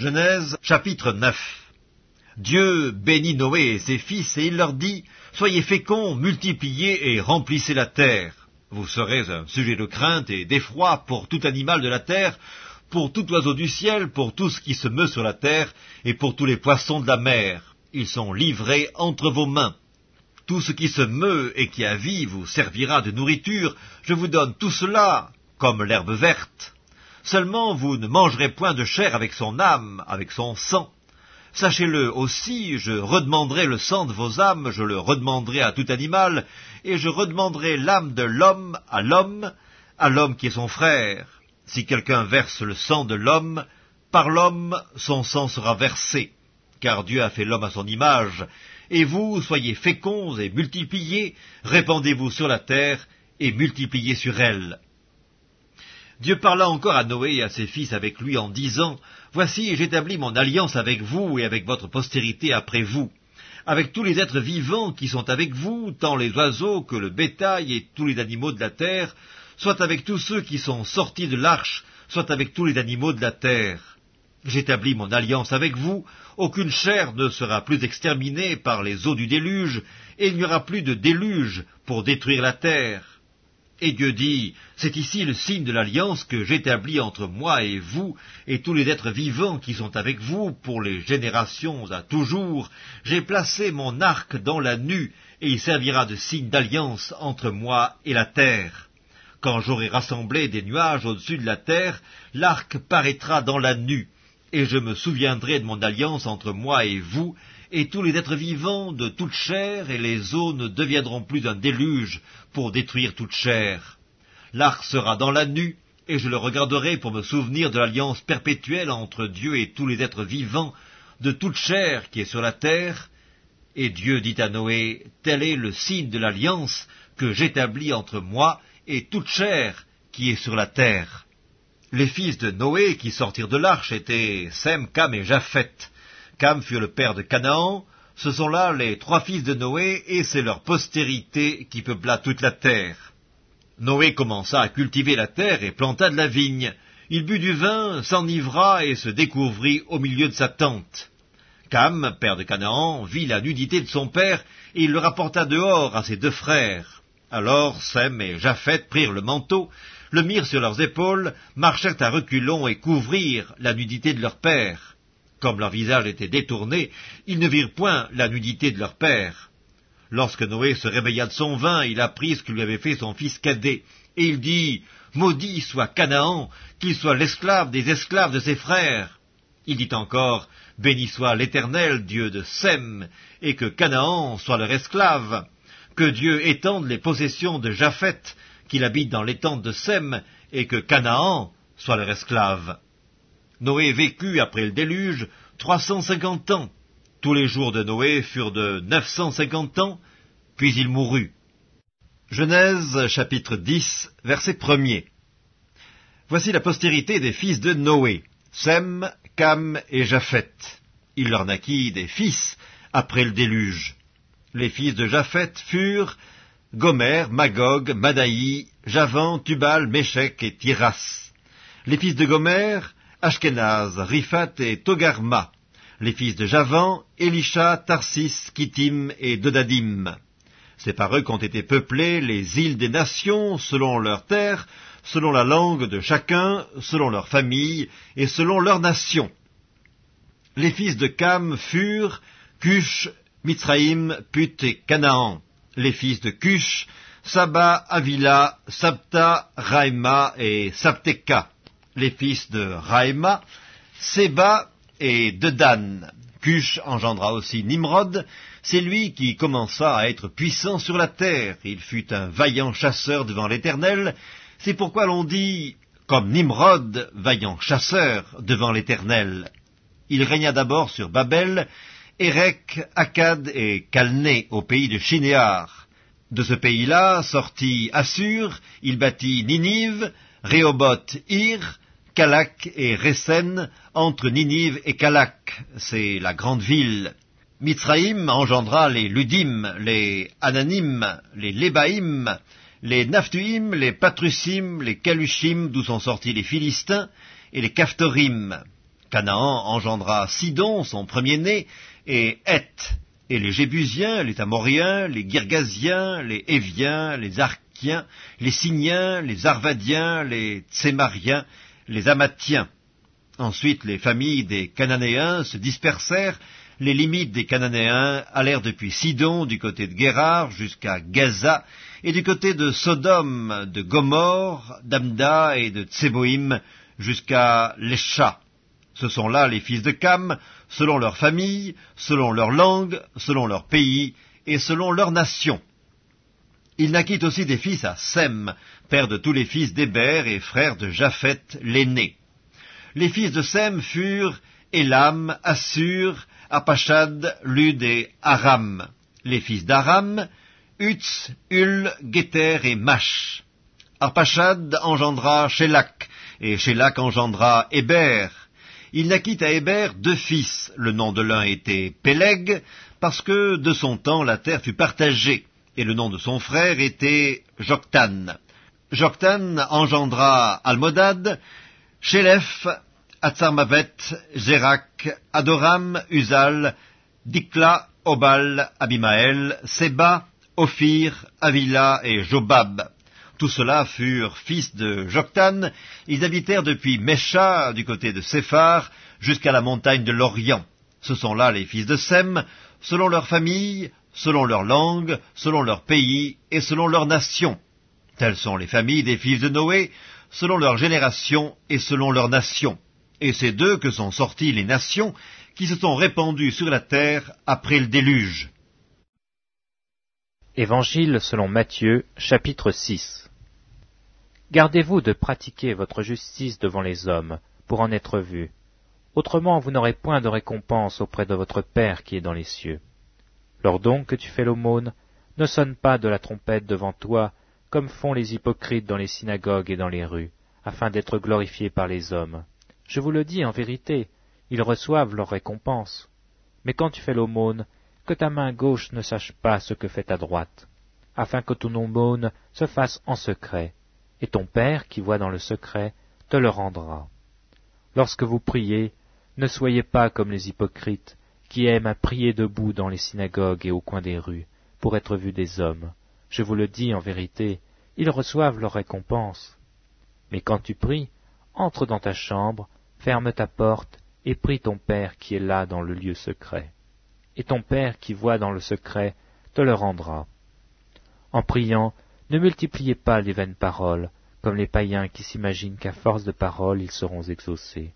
Genèse chapitre 9 Dieu bénit Noé et ses fils, et il leur dit, Soyez féconds, multipliez et remplissez la terre. Vous serez un sujet de crainte et d'effroi pour tout animal de la terre, pour tout oiseau du ciel, pour tout ce qui se meut sur la terre, et pour tous les poissons de la mer. Ils sont livrés entre vos mains. Tout ce qui se meut et qui a vie vous servira de nourriture. Je vous donne tout cela comme l'herbe verte. Seulement vous ne mangerez point de chair avec son âme, avec son sang. Sachez-le aussi, je redemanderai le sang de vos âmes, je le redemanderai à tout animal, et je redemanderai l'âme de l'homme à l'homme, à l'homme qui est son frère. Si quelqu'un verse le sang de l'homme, par l'homme son sang sera versé, car Dieu a fait l'homme à son image, et vous soyez féconds et multipliez, répandez-vous sur la terre et multipliez sur elle. Dieu parla encore à Noé et à ses fils avec lui en disant, Voici, j'établis mon alliance avec vous et avec votre postérité après vous, avec tous les êtres vivants qui sont avec vous, tant les oiseaux que le bétail et tous les animaux de la terre, soit avec tous ceux qui sont sortis de l'arche, soit avec tous les animaux de la terre. J'établis mon alliance avec vous, aucune chair ne sera plus exterminée par les eaux du déluge, et il n'y aura plus de déluge pour détruire la terre. Et Dieu dit, C'est ici le signe de l'alliance que j'établis entre moi et vous, et tous les êtres vivants qui sont avec vous, pour les générations à toujours. J'ai placé mon arc dans la nue, et il servira de signe d'alliance entre moi et la terre. Quand j'aurai rassemblé des nuages au-dessus de la terre, l'arc paraîtra dans la nue, et je me souviendrai de mon alliance entre moi et vous, et tous les êtres vivants de toute chair, et les eaux ne deviendront plus un déluge pour détruire toute chair. L'arc sera dans la nue, et je le regarderai pour me souvenir de l'alliance perpétuelle entre Dieu et tous les êtres vivants de toute chair qui est sur la terre. Et Dieu dit à Noé, tel est le signe de l'alliance que j'établis entre moi et toute chair qui est sur la terre. Les fils de Noé qui sortirent de l'arche étaient Sem, Cam et Japheth. Cam fut le père de Canaan, ce sont là les trois fils de Noé, et c'est leur postérité qui peupla toute la terre. Noé commença à cultiver la terre et planta de la vigne. Il but du vin, s'enivra et se découvrit au milieu de sa tente. Cam, père de Canaan, vit la nudité de son père, et il le rapporta dehors à ses deux frères. Alors Sem et Japheth prirent le manteau, le mirent sur leurs épaules, marchèrent à reculons et couvrirent la nudité de leur père. Comme leur visage était détourné, ils ne virent point la nudité de leur père. Lorsque Noé se réveilla de son vin, il apprit ce que lui avait fait son fils cadet, et il dit, Maudit soit Canaan, qu'il soit l'esclave des esclaves de ses frères. Il dit encore, Béni soit l'Éternel, Dieu de Sem, et que Canaan soit leur esclave, que Dieu étende les possessions de Japheth, qu'il habite dans tentes de Sem, et que Canaan soit leur esclave. Noé vécut après le déluge trois cent cinquante ans. Tous les jours de Noé furent de neuf cent cinquante ans, puis il mourut. Genèse chapitre 10, verset 1er. Voici la postérité des fils de Noé, Sem, Cam et Japheth. Il leur naquit des fils après le déluge. Les fils de Japheth furent Gomer, Magog, Madaï, Javan, Tubal, Méchec et Tiras. Les fils de Gomer, Ashkenaz, Riphat et Togarma, les fils de Javan, Elisha, Tarsis, Kittim et Dodadim. C'est par eux qu'ont été peuplées les îles des nations, selon leurs terres, selon la langue de chacun, selon leur famille et selon leur nation. Les fils de Cam furent Cush, Mitzraïm, Put et Canaan. Les fils de Cush, Saba, Avila, Sabta, Raima et Sabteka les fils de Raïma, Séba et Dedan. Cush engendra aussi Nimrod, c'est lui qui commença à être puissant sur la terre. Il fut un vaillant chasseur devant l'Éternel, c'est pourquoi l'on dit, comme Nimrod, vaillant chasseur devant l'Éternel. Il régna d'abord sur Babel, Érec, Akkad et Calné au pays de Shinéar. De ce pays-là sortit Assur, il bâtit Ninive, Rehoboth, Ir, Kalak et Resen, entre Ninive et Kalak, c'est la grande ville. Mitzraïm engendra les Ludim, les Ananim, les Lébaïm, les Naphtuim, les Patrusim, les Kalushim, d'où sont sortis les Philistins, et les Kaftorim. Canaan engendra Sidon, son premier-né, et Heth, et les Jébusiens, les Amoriens, les Girgasiens, les Éviens, les Archiens, les Signiens, les Arvadiens, les Tsémariens, les Amathiens. Ensuite, les familles des Cananéens se dispersèrent, les limites des Cananéens allèrent depuis Sidon, du côté de Guérard, jusqu'à Gaza, et du côté de Sodome, de Gomorre, d'Amda et de Tseboïm, jusqu'à Lesha. Ce sont là les fils de Cam, selon leur famille, selon leur langue, selon leur pays et selon leur nation. Il naquit aussi des fils à Sem, père de tous les fils d'Héber et frère de Japheth l'aîné. Les fils de Sem furent Elam, Assur, Apachad, Lud et Aram. Les fils d'Aram, Utz, Ul, Geter et Mash. Arpachad engendra Shélak, et Shélak engendra Héber. Il naquit à Héber deux fils. Le nom de l'un était Péleg, parce que de son temps la terre fut partagée, et le nom de son frère était Joktan. Joktan engendra Almodad, Shélef, Atzarmavet, Zérak, Adoram, Uzal, Dikla, Obal, Abimael, Seba, Ophir, Avila et Jobab. Tous ceux-là furent fils de Joktan. Ils habitèrent depuis Mesha, du côté de Séphar, jusqu'à la montagne de l'Orient. Ce sont là les fils de Sem, selon leur famille, selon leur langue, selon leur pays et selon leur nation. Telles sont les familles des fils de Noé, selon leur génération et selon leur nation. Et c'est d'eux que sont sorties les nations qui se sont répandues sur la terre après le déluge. Évangile selon Matthieu, chapitre 6 Gardez-vous de pratiquer votre justice devant les hommes, pour en être vu. Autrement vous n'aurez point de récompense auprès de votre Père qui est dans les cieux. Lors donc que tu fais l'aumône, ne sonne pas de la trompette devant toi, comme font les hypocrites dans les synagogues et dans les rues, afin d'être glorifiés par les hommes. Je vous le dis en vérité, ils reçoivent leur récompense. Mais quand tu fais l'aumône, que ta main gauche ne sache pas ce que fait ta droite, afin que ton aumône se fasse en secret, et ton Père qui voit dans le secret te le rendra. Lorsque vous priez, ne soyez pas comme les hypocrites, qui aiment à prier debout dans les synagogues et au coin des rues, pour être vus des hommes. Je vous le dis en vérité, ils reçoivent leur récompense. Mais quand tu pries, entre dans ta chambre, ferme ta porte, et prie ton Père qui est là dans le lieu secret et ton Père qui voit dans le secret te le rendra. En priant, ne multipliez pas les vaines paroles, comme les païens qui s'imaginent qu'à force de paroles ils seront exaucés.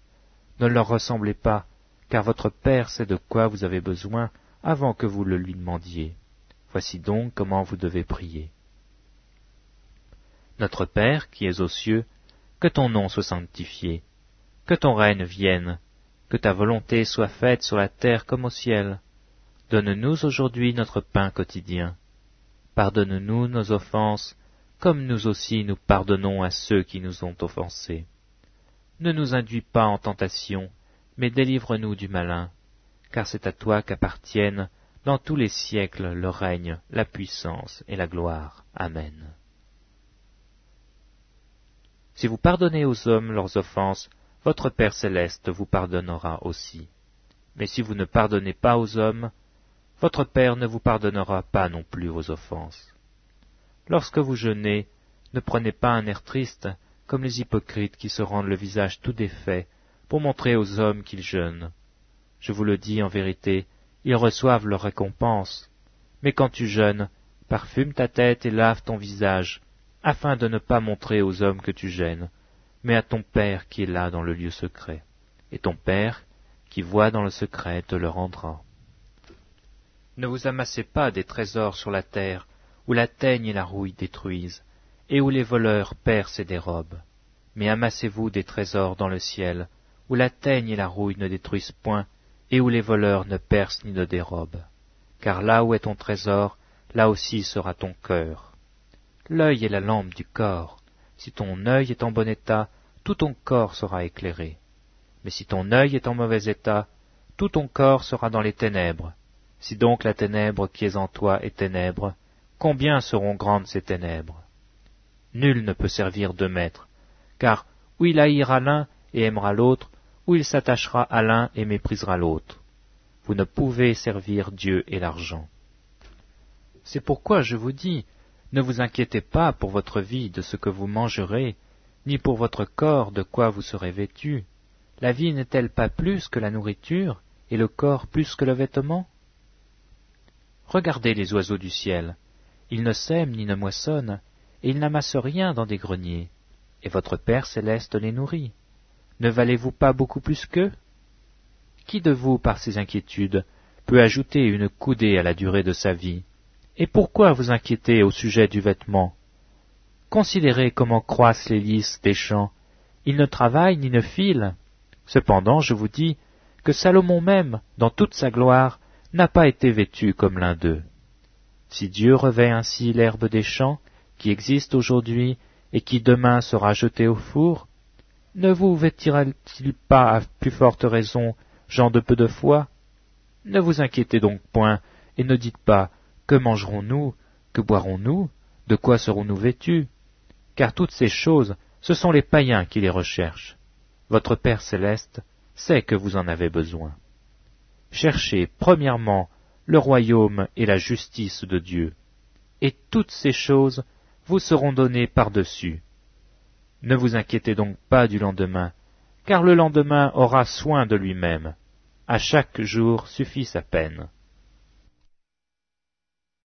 Ne leur ressemblez pas, car votre Père sait de quoi vous avez besoin avant que vous le lui demandiez. Voici donc comment vous devez prier. Notre Père qui es aux cieux, que ton nom soit sanctifié, que ton règne vienne, que ta volonté soit faite sur la terre comme au ciel. Donne-nous aujourd'hui notre pain quotidien. Pardonne-nous nos offenses, comme nous aussi nous pardonnons à ceux qui nous ont offensés. Ne nous induis pas en tentation, mais délivre-nous du malin, car c'est à toi qu'appartiennent dans tous les siècles le règne, la puissance et la gloire. Amen. Si vous pardonnez aux hommes leurs offenses, votre Père céleste vous pardonnera aussi. Mais si vous ne pardonnez pas aux hommes, votre Père ne vous pardonnera pas non plus vos offenses. Lorsque vous jeûnez, ne prenez pas un air triste, comme les hypocrites qui se rendent le visage tout défait, pour montrer aux hommes qu'ils jeûnent. Je vous le dis en vérité, ils reçoivent leur récompense. Mais quand tu jeûnes, parfume ta tête et lave ton visage, afin de ne pas montrer aux hommes que tu gênes, mais à ton Père qui est là dans le lieu secret. Et ton Père, qui voit dans le secret, te le rendra. Ne vous amassez pas des trésors sur la terre, où la teigne et la rouille détruisent, et où les voleurs percent et dérobent. Mais amassez-vous des trésors dans le ciel, où la teigne et la rouille ne détruisent point, et où les voleurs ne percent ni ne dérobent. Car là où est ton trésor, là aussi sera ton cœur. L'œil est la lampe du corps. Si ton œil est en bon état, tout ton corps sera éclairé. Mais si ton œil est en mauvais état, tout ton corps sera dans les ténèbres. Si donc la ténèbre qui est en toi est ténèbre, combien seront grandes ces ténèbres? Nul ne peut servir deux maîtres, car ou il haïra l'un et aimera l'autre, ou il s'attachera à l'un et méprisera l'autre. Vous ne pouvez servir Dieu et l'argent. C'est pourquoi je vous dis, ne vous inquiétez pas pour votre vie de ce que vous mangerez, ni pour votre corps de quoi vous serez vêtu. La vie n'est-elle pas plus que la nourriture, et le corps plus que le vêtement? Regardez les oiseaux du ciel. Ils ne sèment ni ne moissonnent, et ils n'amassent rien dans des greniers, et votre Père céleste les nourrit. Ne valez-vous pas beaucoup plus qu'eux? Qui de vous, par ses inquiétudes, peut ajouter une coudée à la durée de sa vie? Et pourquoi vous inquiétez au sujet du vêtement? Considérez comment croissent les lys des champs. Ils ne travaillent ni ne filent. Cependant, je vous dis que Salomon même, dans toute sa gloire, n'a pas été vêtu comme l'un d'eux. Si Dieu revêt ainsi l'herbe des champs, qui existe aujourd'hui et qui demain sera jetée au four, ne vous vêtira-t-il pas à plus forte raison, gens de peu de foi? Ne vous inquiétez donc point, et ne dites pas Que mangerons-nous Que boirons-nous De quoi serons-nous vêtus? Car toutes ces choses, ce sont les païens qui les recherchent. Votre Père céleste sait que vous en avez besoin. Cherchez premièrement le royaume et la justice de Dieu, et toutes ces choses vous seront données par-dessus. Ne vous inquiétez donc pas du lendemain, car le lendemain aura soin de lui-même. À chaque jour suffit sa peine.